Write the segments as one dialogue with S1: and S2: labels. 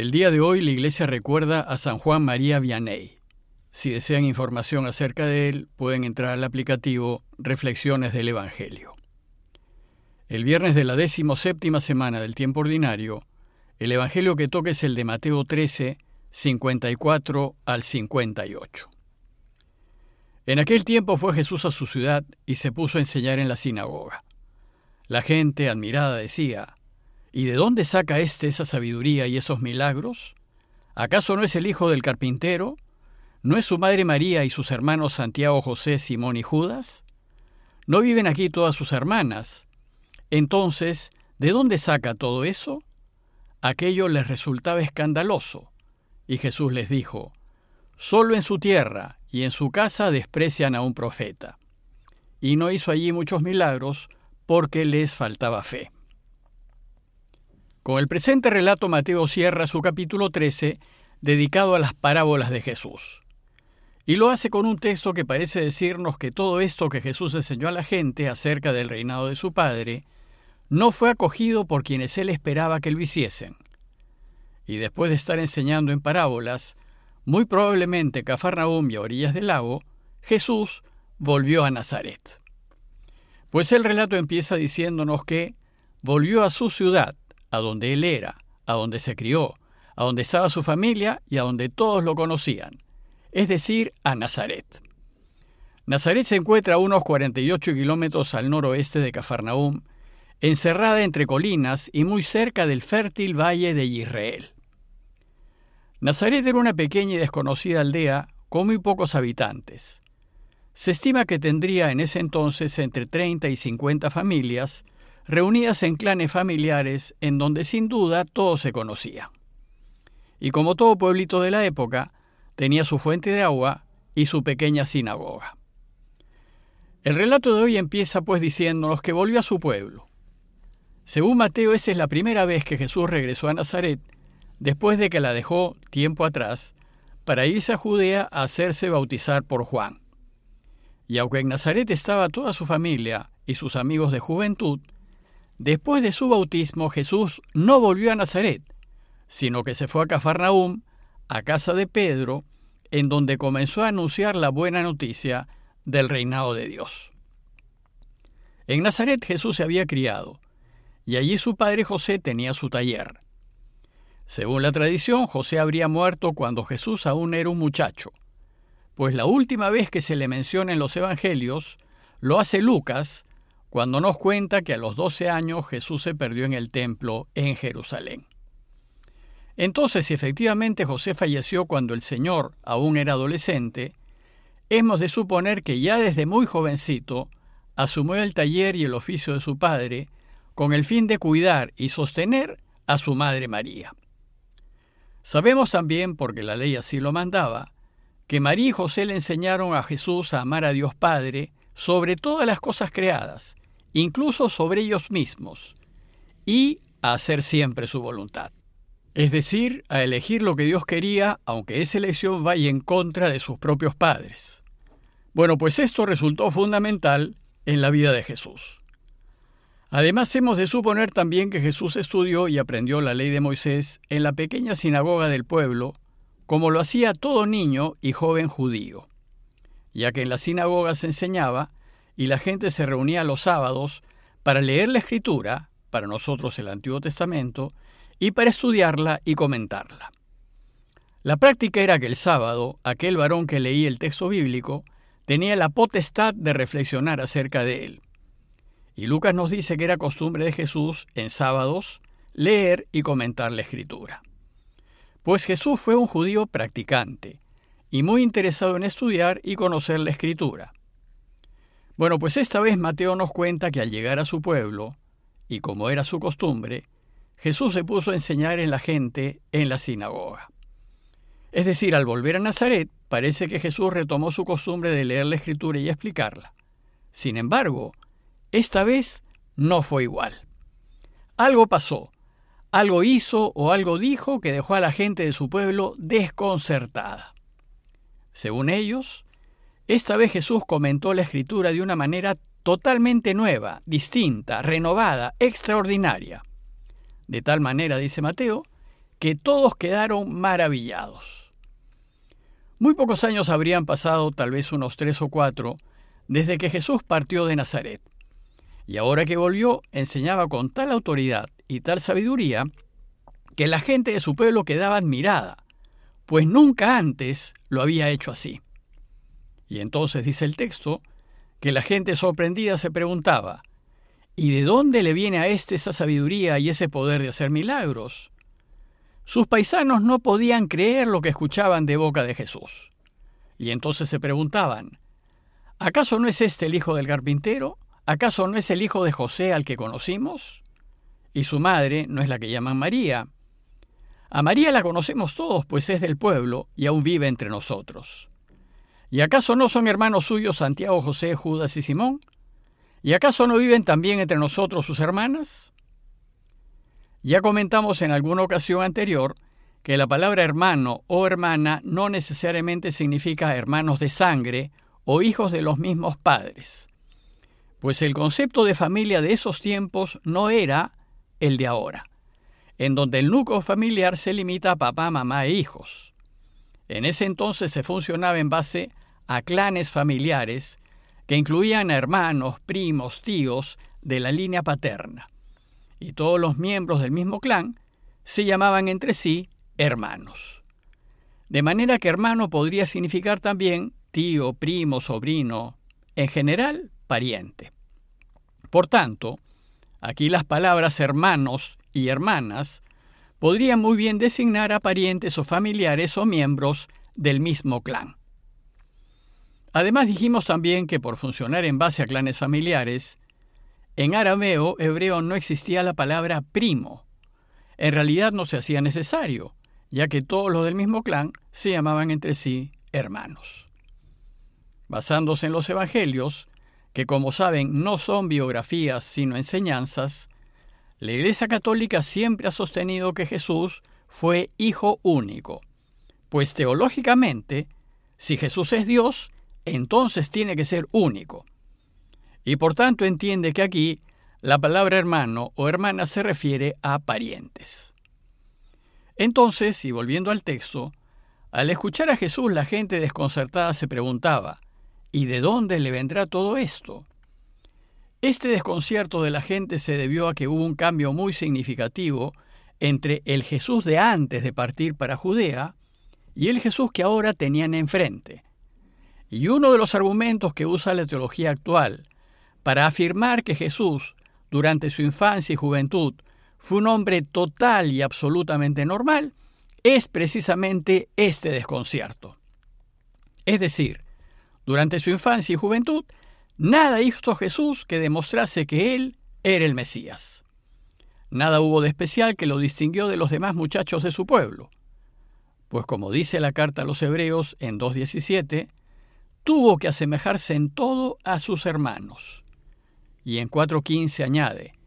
S1: El día de hoy la iglesia recuerda a San Juan María Vianney. Si desean información acerca de él, pueden entrar al aplicativo Reflexiones del Evangelio. El viernes de la séptima semana del tiempo ordinario, el Evangelio que toca es el de Mateo 13, 54 al 58. En aquel tiempo fue Jesús a su ciudad y se puso a enseñar en la sinagoga. La gente, admirada, decía, ¿Y de dónde saca éste esa sabiduría y esos milagros? ¿Acaso no es el hijo del carpintero? ¿No es su madre María y sus hermanos Santiago, José, Simón y Judas? ¿No viven aquí todas sus hermanas? Entonces, ¿de dónde saca todo eso? Aquello les resultaba escandaloso. Y Jesús les dijo, Solo en su tierra y en su casa desprecian a un profeta. Y no hizo allí muchos milagros porque les faltaba fe. Con el presente relato Mateo cierra su capítulo 13 dedicado a las parábolas de Jesús. Y lo hace con un texto que parece decirnos que todo esto que Jesús enseñó a la gente acerca del reinado de su Padre no fue acogido por quienes él esperaba que lo hiciesen. Y después de estar enseñando en parábolas, muy probablemente Cafarnaum y a orillas del lago, Jesús volvió a Nazaret. Pues el relato empieza diciéndonos que volvió a su ciudad, a donde él era, a donde se crió, a donde estaba su familia y a donde todos lo conocían, es decir, a Nazaret. Nazaret se encuentra a unos 48 kilómetros al noroeste de Cafarnaúm, encerrada entre colinas y muy cerca del fértil valle de Israel. Nazaret era una pequeña y desconocida aldea con muy pocos habitantes. Se estima que tendría en ese entonces entre 30 y 50 familias, reunidas en clanes familiares en donde sin duda todo se conocía. Y como todo pueblito de la época, tenía su fuente de agua y su pequeña sinagoga. El relato de hoy empieza pues diciéndonos que volvió a su pueblo. Según Mateo, esa es la primera vez que Jesús regresó a Nazaret, después de que la dejó tiempo atrás, para irse a Judea a hacerse bautizar por Juan. Y aunque en Nazaret estaba toda su familia y sus amigos de juventud, Después de su bautismo, Jesús no volvió a Nazaret, sino que se fue a Cafarnaúm, a casa de Pedro, en donde comenzó a anunciar la buena noticia del reinado de Dios. En Nazaret Jesús se había criado, y allí su padre José tenía su taller. Según la tradición, José habría muerto cuando Jesús aún era un muchacho, pues la última vez que se le menciona en los Evangelios lo hace Lucas cuando nos cuenta que a los 12 años Jesús se perdió en el templo en Jerusalén. Entonces, si efectivamente José falleció cuando el Señor aún era adolescente, hemos de suponer que ya desde muy jovencito asumió el taller y el oficio de su padre con el fin de cuidar y sostener a su madre María. Sabemos también, porque la ley así lo mandaba, que María y José le enseñaron a Jesús a amar a Dios Padre sobre todas las cosas creadas incluso sobre ellos mismos, y a hacer siempre su voluntad. Es decir, a elegir lo que Dios quería, aunque esa elección vaya en contra de sus propios padres. Bueno, pues esto resultó fundamental en la vida de Jesús. Además, hemos de suponer también que Jesús estudió y aprendió la ley de Moisés en la pequeña sinagoga del pueblo, como lo hacía todo niño y joven judío, ya que en la sinagoga se enseñaba y la gente se reunía los sábados para leer la escritura, para nosotros el Antiguo Testamento, y para estudiarla y comentarla. La práctica era que el sábado, aquel varón que leía el texto bíblico tenía la potestad de reflexionar acerca de él. Y Lucas nos dice que era costumbre de Jesús en sábados leer y comentar la escritura. Pues Jesús fue un judío practicante y muy interesado en estudiar y conocer la escritura. Bueno, pues esta vez Mateo nos cuenta que al llegar a su pueblo, y como era su costumbre, Jesús se puso a enseñar en la gente en la sinagoga. Es decir, al volver a Nazaret, parece que Jesús retomó su costumbre de leer la escritura y explicarla. Sin embargo, esta vez no fue igual. Algo pasó, algo hizo o algo dijo que dejó a la gente de su pueblo desconcertada. Según ellos, esta vez Jesús comentó la escritura de una manera totalmente nueva, distinta, renovada, extraordinaria. De tal manera, dice Mateo, que todos quedaron maravillados. Muy pocos años habrían pasado, tal vez unos tres o cuatro, desde que Jesús partió de Nazaret. Y ahora que volvió, enseñaba con tal autoridad y tal sabiduría que la gente de su pueblo quedaba admirada, pues nunca antes lo había hecho así. Y entonces dice el texto que la gente sorprendida se preguntaba, ¿y de dónde le viene a éste esa sabiduría y ese poder de hacer milagros? Sus paisanos no podían creer lo que escuchaban de boca de Jesús. Y entonces se preguntaban, ¿acaso no es este el hijo del carpintero? ¿Acaso no es el hijo de José al que conocimos? Y su madre no es la que llaman María. A María la conocemos todos, pues es del pueblo y aún vive entre nosotros. ¿Y acaso no son hermanos suyos Santiago, José, Judas y Simón? ¿Y acaso no viven también entre nosotros sus hermanas? Ya comentamos en alguna ocasión anterior que la palabra hermano o hermana no necesariamente significa hermanos de sangre o hijos de los mismos padres, pues el concepto de familia de esos tiempos no era el de ahora, en donde el núcleo familiar se limita a papá, mamá e hijos. En ese entonces se funcionaba en base a clanes familiares que incluían hermanos, primos, tíos de la línea paterna. Y todos los miembros del mismo clan se llamaban entre sí hermanos. De manera que hermano podría significar también tío, primo, sobrino, en general, pariente. Por tanto, aquí las palabras hermanos y hermanas podrían muy bien designar a parientes o familiares o miembros del mismo clan. Además dijimos también que por funcionar en base a clanes familiares, en arameo hebreo no existía la palabra primo. En realidad no se hacía necesario, ya que todos los del mismo clan se llamaban entre sí hermanos. Basándose en los evangelios, que como saben no son biografías sino enseñanzas, la Iglesia Católica siempre ha sostenido que Jesús fue hijo único, pues teológicamente, si Jesús es Dios, entonces tiene que ser único. Y por tanto entiende que aquí la palabra hermano o hermana se refiere a parientes. Entonces, y volviendo al texto, al escuchar a Jesús la gente desconcertada se preguntaba, ¿y de dónde le vendrá todo esto? Este desconcierto de la gente se debió a que hubo un cambio muy significativo entre el Jesús de antes de partir para Judea y el Jesús que ahora tenían enfrente. Y uno de los argumentos que usa la teología actual para afirmar que Jesús, durante su infancia y juventud, fue un hombre total y absolutamente normal, es precisamente este desconcierto. Es decir, durante su infancia y juventud, nada hizo Jesús que demostrase que él era el Mesías. Nada hubo de especial que lo distinguió de los demás muchachos de su pueblo. Pues como dice la carta a los Hebreos en 2.17, tuvo que asemejarse en todo a sus hermanos. Y en 4.15 añade,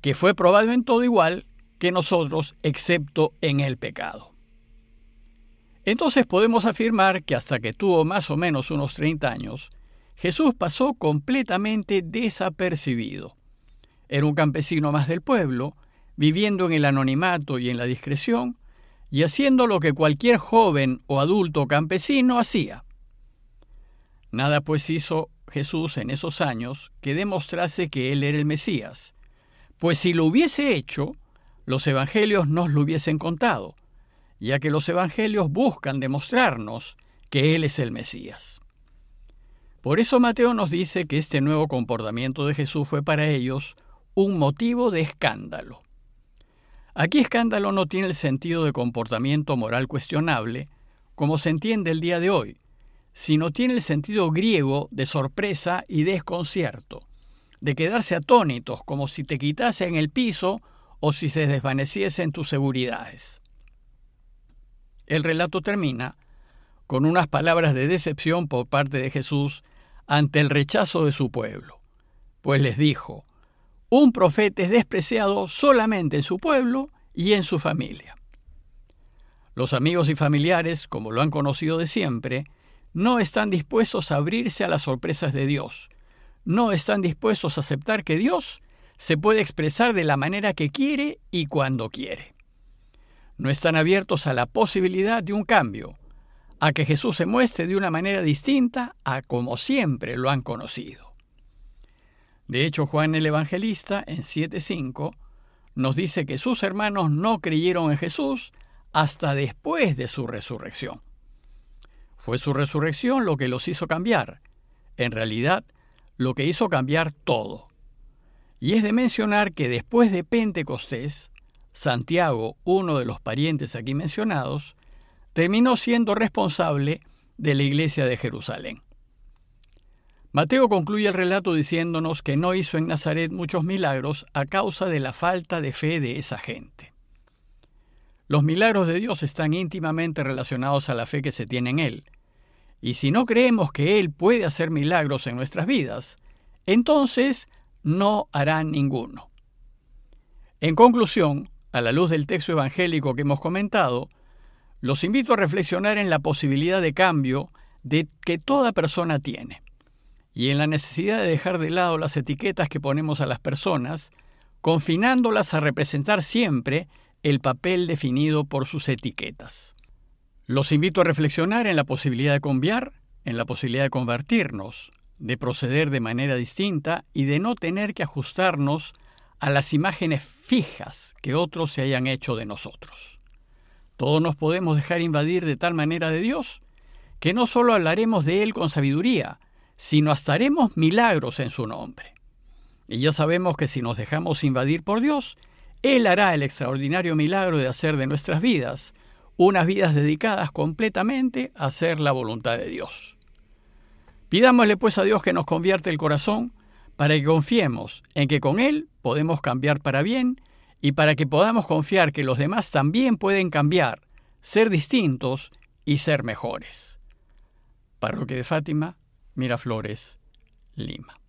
S1: que fue probado en todo igual que nosotros, excepto en el pecado. Entonces podemos afirmar que hasta que tuvo más o menos unos 30 años, Jesús pasó completamente desapercibido. Era un campesino más del pueblo, viviendo en el anonimato y en la discreción, y haciendo lo que cualquier joven o adulto campesino hacía, Nada pues hizo Jesús en esos años que demostrase que Él era el Mesías, pues si lo hubiese hecho, los evangelios nos lo hubiesen contado, ya que los evangelios buscan demostrarnos que Él es el Mesías. Por eso Mateo nos dice que este nuevo comportamiento de Jesús fue para ellos un motivo de escándalo. Aquí escándalo no tiene el sentido de comportamiento moral cuestionable, como se entiende el día de hoy, sino tiene el sentido griego de sorpresa y desconcierto, de quedarse atónitos como si te quitasen el piso o si se desvaneciesen tus seguridades. El relato termina con unas palabras de decepción por parte de Jesús ante el rechazo de su pueblo, pues les dijo, un profeta es despreciado solamente en su pueblo y en su familia. Los amigos y familiares, como lo han conocido de siempre, no están dispuestos a abrirse a las sorpresas de Dios. No están dispuestos a aceptar que Dios se puede expresar de la manera que quiere y cuando quiere. no están abiertos a la posibilidad de un cambio, a que Jesús se muestre de una manera distinta a como siempre lo han conocido. De hecho, Juan el Evangelista, en 7.5, nos dice que sus hermanos no creyeron en Jesús hasta después de su resurrección. Fue su resurrección lo que los hizo cambiar, en realidad lo que hizo cambiar todo. Y es de mencionar que después de Pentecostés, Santiago, uno de los parientes aquí mencionados, terminó siendo responsable de la iglesia de Jerusalén. Mateo concluye el relato diciéndonos que no hizo en Nazaret muchos milagros a causa de la falta de fe de esa gente. Los milagros de Dios están íntimamente relacionados a la fe que se tiene en Él. Y si no creemos que Él puede hacer milagros en nuestras vidas, entonces no hará ninguno. En conclusión, a la luz del texto evangélico que hemos comentado, los invito a reflexionar en la posibilidad de cambio de que toda persona tiene y en la necesidad de dejar de lado las etiquetas que ponemos a las personas, confinándolas a representar siempre el papel definido por sus etiquetas. Los invito a reflexionar en la posibilidad de cambiar, en la posibilidad de convertirnos, de proceder de manera distinta y de no tener que ajustarnos a las imágenes fijas que otros se hayan hecho de nosotros. Todos nos podemos dejar invadir de tal manera de Dios que no solo hablaremos de Él con sabiduría, sino hasta haremos milagros en su nombre. Y ya sabemos que si nos dejamos invadir por Dios, él hará el extraordinario milagro de hacer de nuestras vidas unas vidas dedicadas completamente a hacer la voluntad de Dios. Pidámosle pues a Dios que nos convierta el corazón para que confiemos en que con Él podemos cambiar para bien y para que podamos confiar que los demás también pueden cambiar, ser distintos y ser mejores. Parroquia de Fátima, Miraflores, Lima.